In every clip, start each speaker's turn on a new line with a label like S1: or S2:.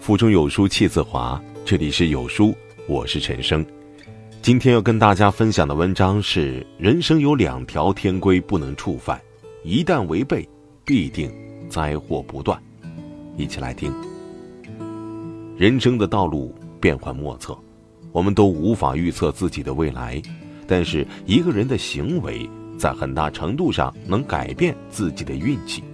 S1: 腹中有书气自华，这里是有书，我是陈生。今天要跟大家分享的文章是：人生有两条天规不能触犯，一旦违背，必定灾祸不断。一起来听。人生的道路变幻莫测，我们都无法预测自己的未来，但是一个人的行为在很大程度上能改变自己的运气。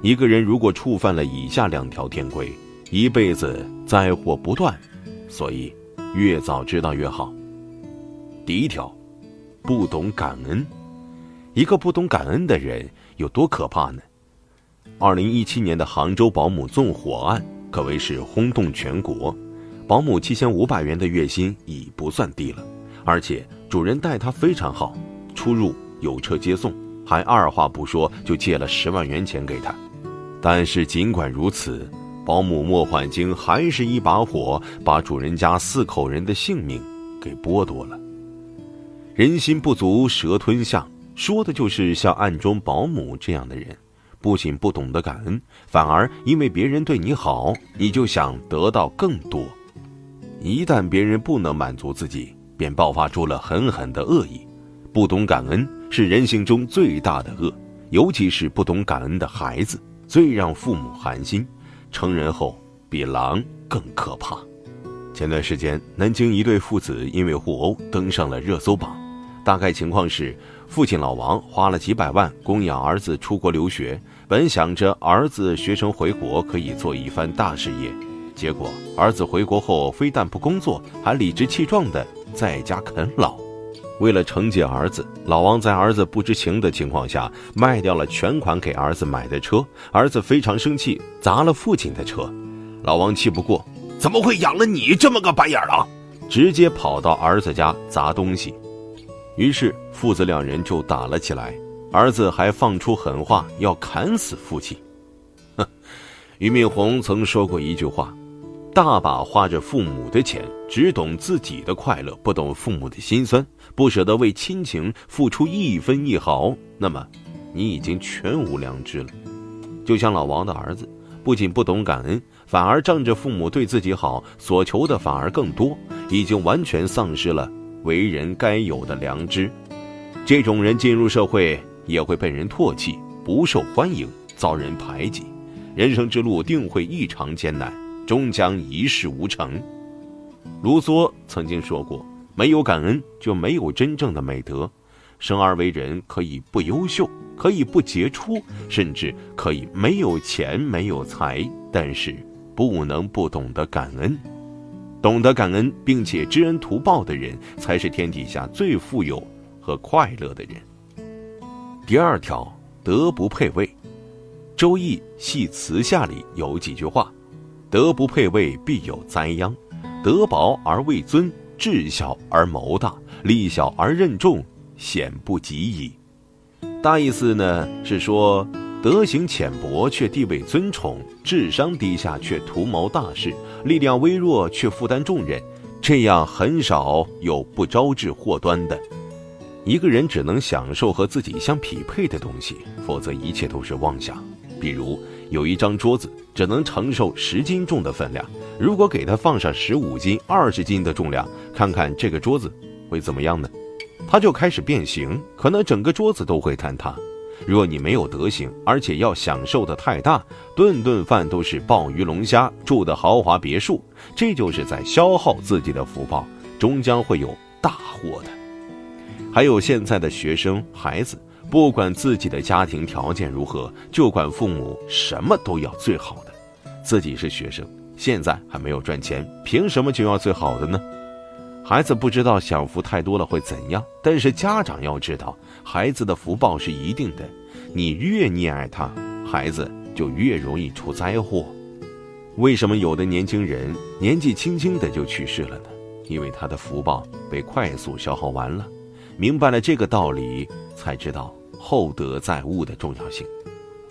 S1: 一个人如果触犯了以下两条天规，一辈子灾祸不断，所以越早知道越好。第一条，不懂感恩。一个不懂感恩的人有多可怕呢？二零一七年的杭州保姆纵火案可谓是轰动全国。保姆七千五百元的月薪已不算低了，而且主人待她非常好，出入有车接送，还二话不说就借了十万元钱给她。但是尽管如此，保姆莫焕晶还是一把火把主人家四口人的性命给剥夺了。人心不足蛇吞象，说的就是像暗中保姆这样的人，不仅不懂得感恩，反而因为别人对你好，你就想得到更多。一旦别人不能满足自己，便爆发出了狠狠的恶意。不懂感恩是人性中最大的恶，尤其是不懂感恩的孩子。最让父母寒心，成人后比狼更可怕。前段时间，南京一对父子因为互殴登上了热搜榜。大概情况是，父亲老王花了几百万供养儿子出国留学，本想着儿子学成回国可以做一番大事业，结果儿子回国后非但不工作，还理直气壮的在家啃老。为了惩戒儿子，老王在儿子不知情的情况下卖掉了全款给儿子买的车。儿子非常生气，砸了父亲的车。老王气不过，怎么会养了你这么个白眼狼？直接跑到儿子家砸东西。于是父子两人就打了起来，儿子还放出狠话要砍死父亲。哼，俞敏洪曾说过一句话。大把花着父母的钱，只懂自己的快乐，不懂父母的心酸，不舍得为亲情付出一分一毫，那么，你已经全无良知了。就像老王的儿子，不仅不懂感恩，反而仗着父母对自己好，所求的反而更多，已经完全丧失了为人该有的良知。这种人进入社会也会被人唾弃，不受欢迎，遭人排挤，人生之路定会异常艰难。终将一事无成。卢梭曾经说过：“没有感恩，就没有真正的美德。生而为人，可以不优秀，可以不杰出，甚至可以没有钱、没有财，但是不能不懂得感恩。懂得感恩并且知恩图报的人，才是天底下最富有和快乐的人。”第二条，德不配位。《周易·系辞下》里有几句话。德不配位，必有灾殃；德薄而位尊，智小而谋大，力小而任重，险不及矣。大意思呢是说，德行浅薄却地位尊崇，智商低下却图谋大事，力量微弱却负担重任，这样很少有不招致祸端的。一个人只能享受和自己相匹配的东西，否则一切都是妄想。比如有一张桌子只能承受十斤重的分量，如果给它放上十五斤、二十斤的重量，看看这个桌子会怎么样呢？它就开始变形，可能整个桌子都会坍塌。若你没有德行，而且要享受的太大，顿顿饭都是鲍鱼龙虾，住的豪华别墅，这就是在消耗自己的福报，终将会有大祸的。还有现在的学生孩子。不管自己的家庭条件如何，就管父母什么都要最好的。自己是学生，现在还没有赚钱，凭什么就要最好的呢？孩子不知道享福太多了会怎样，但是家长要知道，孩子的福报是一定的。你越溺爱他，孩子就越容易出灾祸。为什么有的年轻人年纪轻轻的就去世了呢？因为他的福报被快速消耗完了。明白了这个道理，才知道。厚德载物的重要性，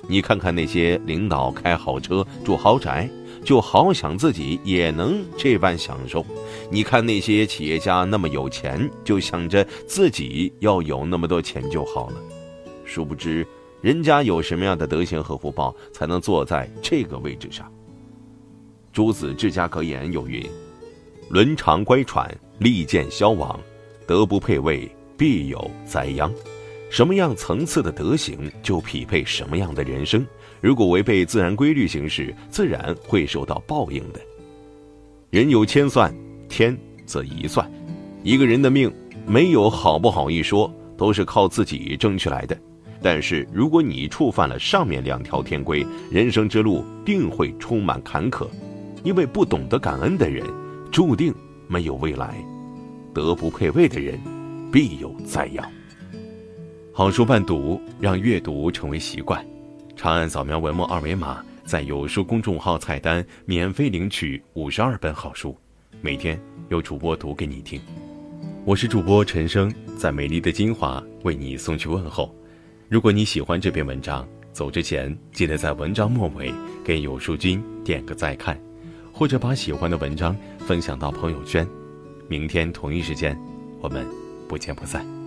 S1: 你看看那些领导开好车住豪宅，就好想自己也能这般享受；你看那些企业家那么有钱，就想着自己要有那么多钱就好了。殊不知，人家有什么样的德行和福报，才能坐在这个位置上。诸子治家格言有云：“伦常乖舛，利剑消亡；德不配位，必有灾殃。”什么样层次的德行，就匹配什么样的人生。如果违背自然规律行事，自然会受到报应的。人有千算，天则一算。一个人的命没有好不好一说，都是靠自己争取来的。但是如果你触犯了上面两条天规，人生之路定会充满坎坷。因为不懂得感恩的人，注定没有未来；德不配位的人，必有灾殃。
S2: 好书伴读，让阅读成为习惯。长按扫描文末二维码，在有书公众号菜单免费领取五十二本好书，每天有主播读给你听。我是主播陈生，在美丽的金华为你送去问候。如果你喜欢这篇文章，走之前记得在文章末尾给有书君点个再看，或者把喜欢的文章分享到朋友圈。明天同一时间，我们不见不散。